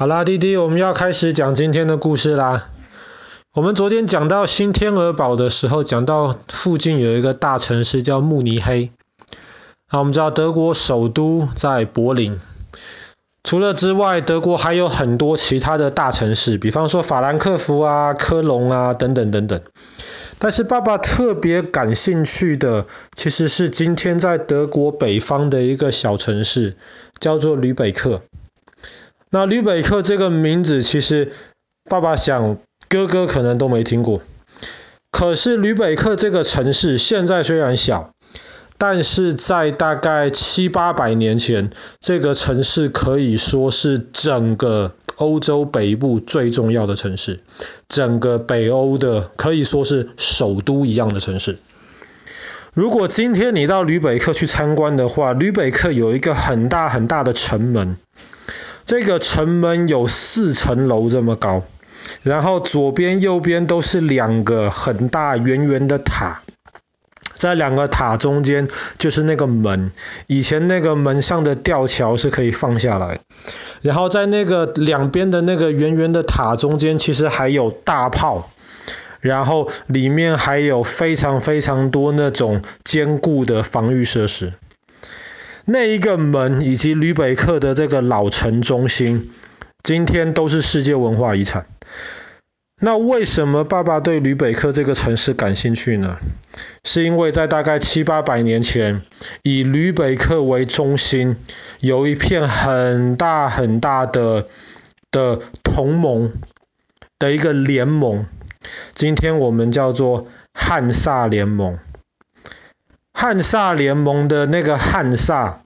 好啦，弟弟，我们要开始讲今天的故事啦。我们昨天讲到新天鹅堡的时候，讲到附近有一个大城市叫慕尼黑。好，我们知道德国首都在柏林。除了之外，德国还有很多其他的大城市，比方说法兰克福啊、科隆啊等等等等。但是爸爸特别感兴趣的，其实是今天在德国北方的一个小城市，叫做吕北克。那吕北克这个名字，其实爸爸想哥哥可能都没听过。可是吕北克这个城市现在虽然小，但是在大概七八百年前，这个城市可以说是整个欧洲北部最重要的城市，整个北欧的可以说是首都一样的城市。如果今天你到吕北克去参观的话，吕北克有一个很大很大的城门。这个城门有四层楼这么高，然后左边右边都是两个很大圆圆的塔，在两个塔中间就是那个门，以前那个门上的吊桥是可以放下来，然后在那个两边的那个圆圆的塔中间，其实还有大炮，然后里面还有非常非常多那种坚固的防御设施。那一个门以及吕北克的这个老城中心，今天都是世界文化遗产。那为什么爸爸对吕北克这个城市感兴趣呢？是因为在大概七八百年前，以吕北克为中心，有一片很大很大的的同盟的一个联盟，今天我们叫做汉萨联盟。汉萨联盟的那个汉萨，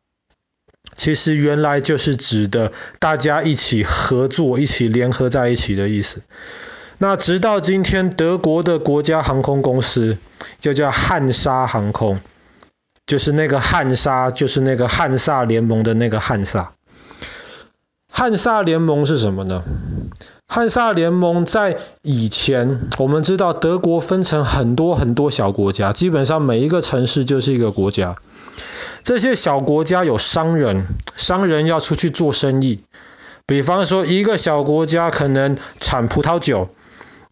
其实原来就是指的大家一起合作、一起联合在一起的意思。那直到今天，德国的国家航空公司就叫汉莎航空，就是那个汉莎，就是那个汉萨联盟的那个汉萨。汉萨联盟是什么呢？汉萨联盟在以前，我们知道德国分成很多很多小国家，基本上每一个城市就是一个国家。这些小国家有商人，商人要出去做生意。比方说，一个小国家可能产葡萄酒，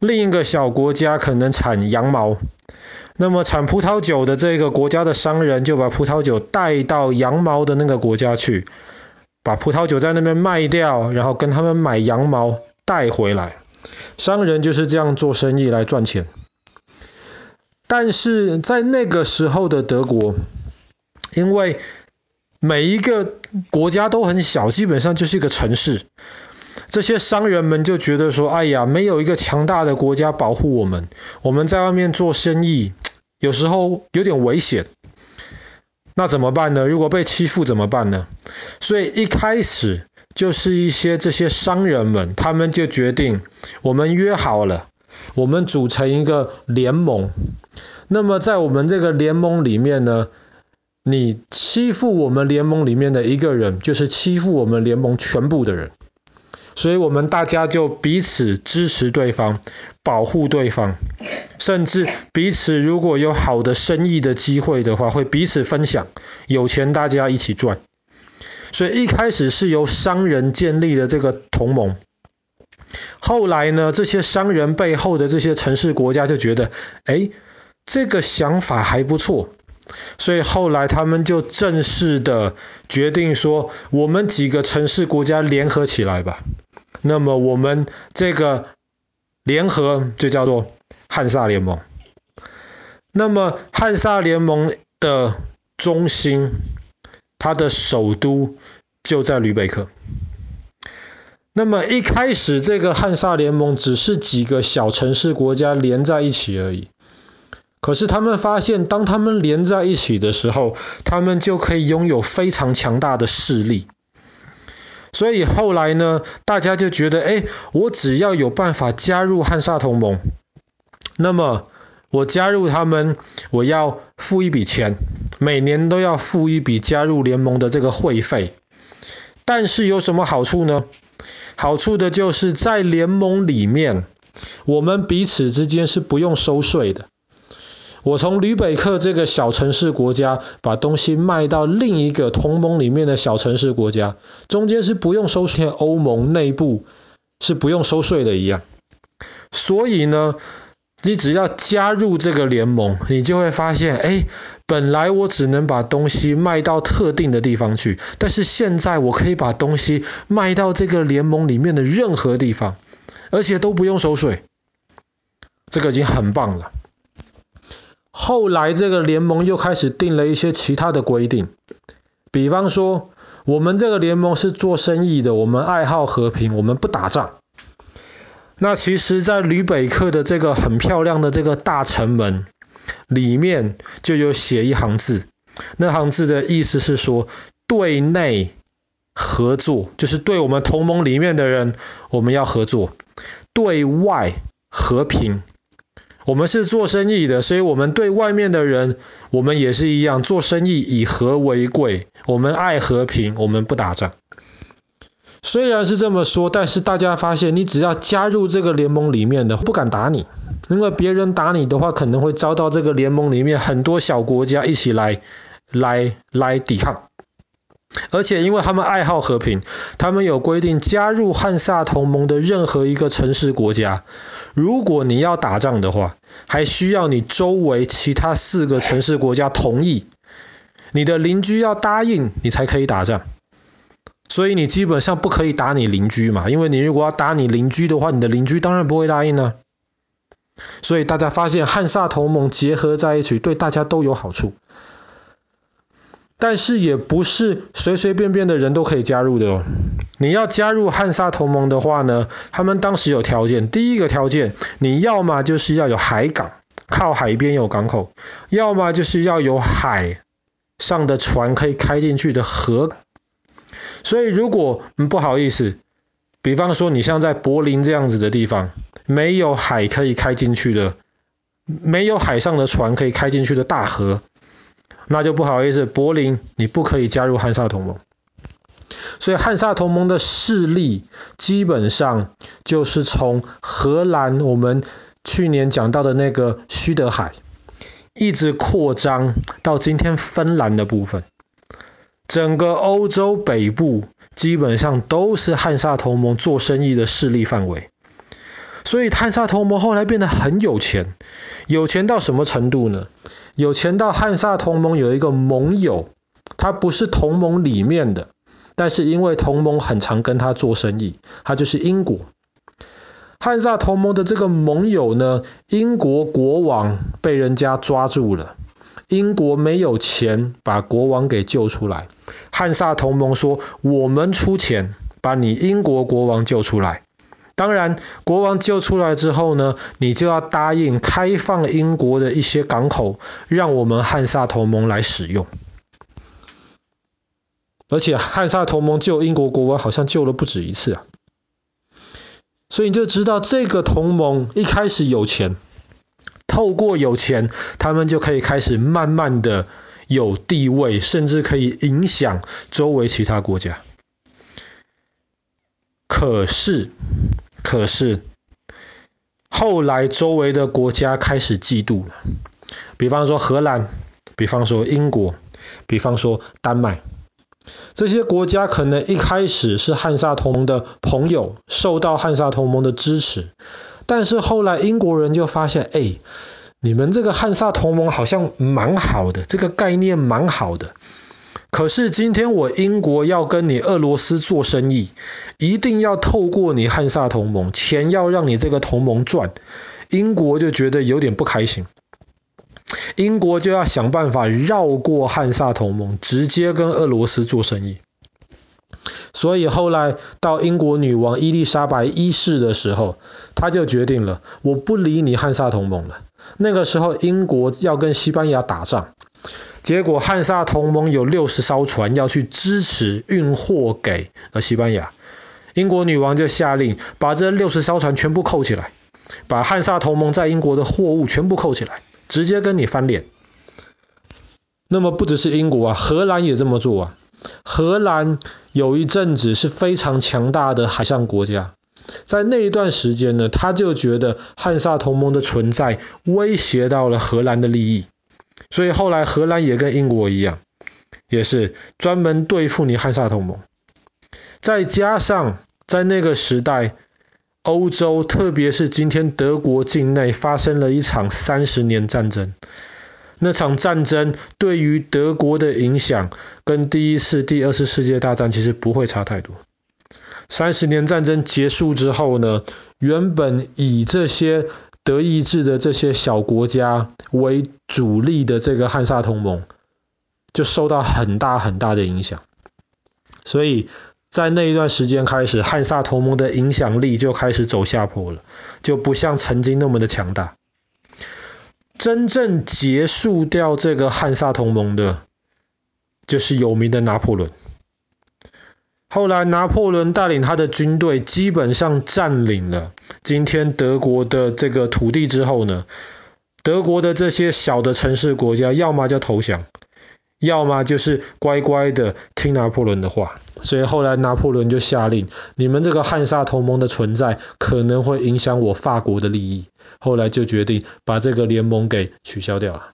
另一个小国家可能产羊毛。那么产葡萄酒的这个国家的商人就把葡萄酒带到羊毛的那个国家去，把葡萄酒在那边卖掉，然后跟他们买羊毛。带回来，商人就是这样做生意来赚钱。但是在那个时候的德国，因为每一个国家都很小，基本上就是一个城市，这些商人们就觉得说：“哎呀，没有一个强大的国家保护我们，我们在外面做生意，有时候有点危险。那怎么办呢？如果被欺负怎么办呢？”所以一开始。就是一些这些商人们，他们就决定，我们约好了，我们组成一个联盟。那么在我们这个联盟里面呢，你欺负我们联盟里面的一个人，就是欺负我们联盟全部的人。所以我们大家就彼此支持对方，保护对方，甚至彼此如果有好的生意的机会的话，会彼此分享，有钱大家一起赚。所以一开始是由商人建立的这个同盟，后来呢，这些商人背后的这些城市国家就觉得，哎，这个想法还不错，所以后来他们就正式的决定说，我们几个城市国家联合起来吧。那么我们这个联合就叫做汉萨联盟。那么汉萨联盟的中心。它的首都就在吕贝克。那么一开始，这个汉萨联盟只是几个小城市国家连在一起而已。可是他们发现，当他们连在一起的时候，他们就可以拥有非常强大的势力。所以后来呢，大家就觉得，哎，我只要有办法加入汉萨同盟，那么我加入他们，我要付一笔钱。每年都要付一笔加入联盟的这个会费，但是有什么好处呢？好处的就是在联盟里面，我们彼此之间是不用收税的。我从吕北克这个小城市国家把东西卖到另一个同盟里面的小城市国家，中间是不用收税，欧盟内部是不用收税的一样。所以呢，你只要加入这个联盟，你就会发现，哎，本来我只能把东西卖到特定的地方去，但是现在我可以把东西卖到这个联盟里面的任何地方，而且都不用收税。这个已经很棒了。后来这个联盟又开始定了一些其他的规定，比方说，我们这个联盟是做生意的，我们爱好和平，我们不打仗。那其实，在吕北克的这个很漂亮的这个大城门里面，就有写一行字，那行字的意思是说，对内合作，就是对我们同盟里面的人，我们要合作；对外和平。我们是做生意的，所以我们对外面的人，我们也是一样，做生意以和为贵。我们爱和平，我们不打仗。虽然是这么说，但是大家发现，你只要加入这个联盟里面的，不敢打你，因为别人打你的话，可能会遭到这个联盟里面很多小国家一起来来来抵抗。而且因为他们爱好和平，他们有规定，加入汉萨同盟的任何一个城市国家。如果你要打仗的话，还需要你周围其他四个城市国家同意，你的邻居要答应，你才可以打仗。所以你基本上不可以打你邻居嘛，因为你如果要打你邻居的话，你的邻居当然不会答应呢。所以大家发现汉萨同盟结合在一起，对大家都有好处。但是也不是随随便便的人都可以加入的哦。你要加入汉萨同盟的话呢，他们当时有条件。第一个条件，你要么就是要有海港，靠海边有港口；要么就是要有海上的船可以开进去的河。所以如果，嗯，不好意思，比方说你像在柏林这样子的地方，没有海可以开进去的，没有海上的船可以开进去的大河。那就不好意思，柏林你不可以加入汉萨同盟。所以汉萨同盟的势力基本上就是从荷兰，我们去年讲到的那个须德海，一直扩张到今天芬兰的部分。整个欧洲北部基本上都是汉萨同盟做生意的势力范围。所以汉萨同盟后来变得很有钱，有钱到什么程度呢？有钱到汉萨同盟有一个盟友，他不是同盟里面的，但是因为同盟很常跟他做生意，他就是英国。汉萨同盟的这个盟友呢，英国国王被人家抓住了，英国没有钱把国王给救出来，汉萨同盟说，我们出钱把你英国国王救出来。当然，国王救出来之后呢，你就要答应开放英国的一些港口，让我们汉萨同盟来使用。而且汉萨同盟救英国国王好像救了不止一次啊，所以你就知道这个同盟一开始有钱，透过有钱，他们就可以开始慢慢的有地位，甚至可以影响周围其他国家。可是。可是后来周围的国家开始嫉妒了，比方说荷兰，比方说英国，比方说丹麦，这些国家可能一开始是汉萨同盟的朋友，受到汉萨同盟的支持，但是后来英国人就发现，哎，你们这个汉萨同盟好像蛮好的，这个概念蛮好的。可是今天我英国要跟你俄罗斯做生意，一定要透过你汉萨同盟，钱要让你这个同盟赚，英国就觉得有点不开心，英国就要想办法绕过汉萨同盟，直接跟俄罗斯做生意。所以后来到英国女王伊丽莎白一世的时候，她就决定了，我不理你汉萨同盟了。那个时候英国要跟西班牙打仗。结果汉萨同盟有六十艘船要去支持运货给呃西班牙，英国女王就下令把这六十艘船全部扣起来，把汉萨同盟在英国的货物全部扣起来，直接跟你翻脸。那么不只是英国啊，荷兰也这么做啊。荷兰有一阵子是非常强大的海上国家，在那一段时间呢，他就觉得汉萨同盟的存在威胁到了荷兰的利益，所以后来荷兰也跟英国一样，也是专门对付你汉萨同盟。再加上在那个时代，欧洲特别是今天德国境内发生了一场三十年战争。那场战争对于德国的影响，跟第一次、第二次世界大战其实不会差太多。三十年战争结束之后呢，原本以这些德意志的这些小国家为主力的这个汉萨同盟，就受到很大很大的影响。所以在那一段时间开始，汉萨同盟的影响力就开始走下坡了，就不像曾经那么的强大。真正结束掉这个汉萨同盟的，就是有名的拿破仑。后来拿破仑带领他的军队基本上占领了今天德国的这个土地之后呢，德国的这些小的城市国家，要么就投降，要么就是乖乖的听拿破仑的话。所以后来拿破仑就下令，你们这个汉萨同盟的存在可能会影响我法国的利益。后来就决定把这个联盟给取消掉了。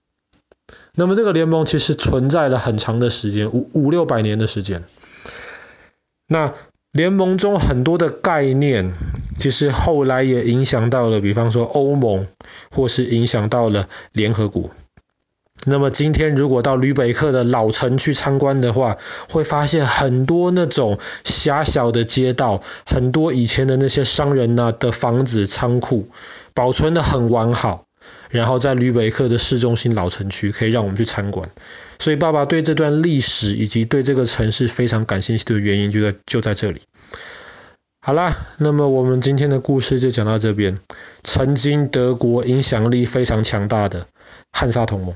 那么这个联盟其实存在了很长的时间，五五六百年的时间。那联盟中很多的概念，其实后来也影响到了，比方说欧盟，或是影响到了联合国。那么今天如果到吕北克的老城去参观的话，会发现很多那种狭小的街道，很多以前的那些商人呐的房子、仓库，保存得很完好。然后在吕北克的市中心老城区，可以让我们去参观。所以爸爸对这段历史以及对这个城市非常感兴趣的原因就在就在这里。好啦，那么我们今天的故事就讲到这边。曾经德国影响力非常强大的汉萨同盟。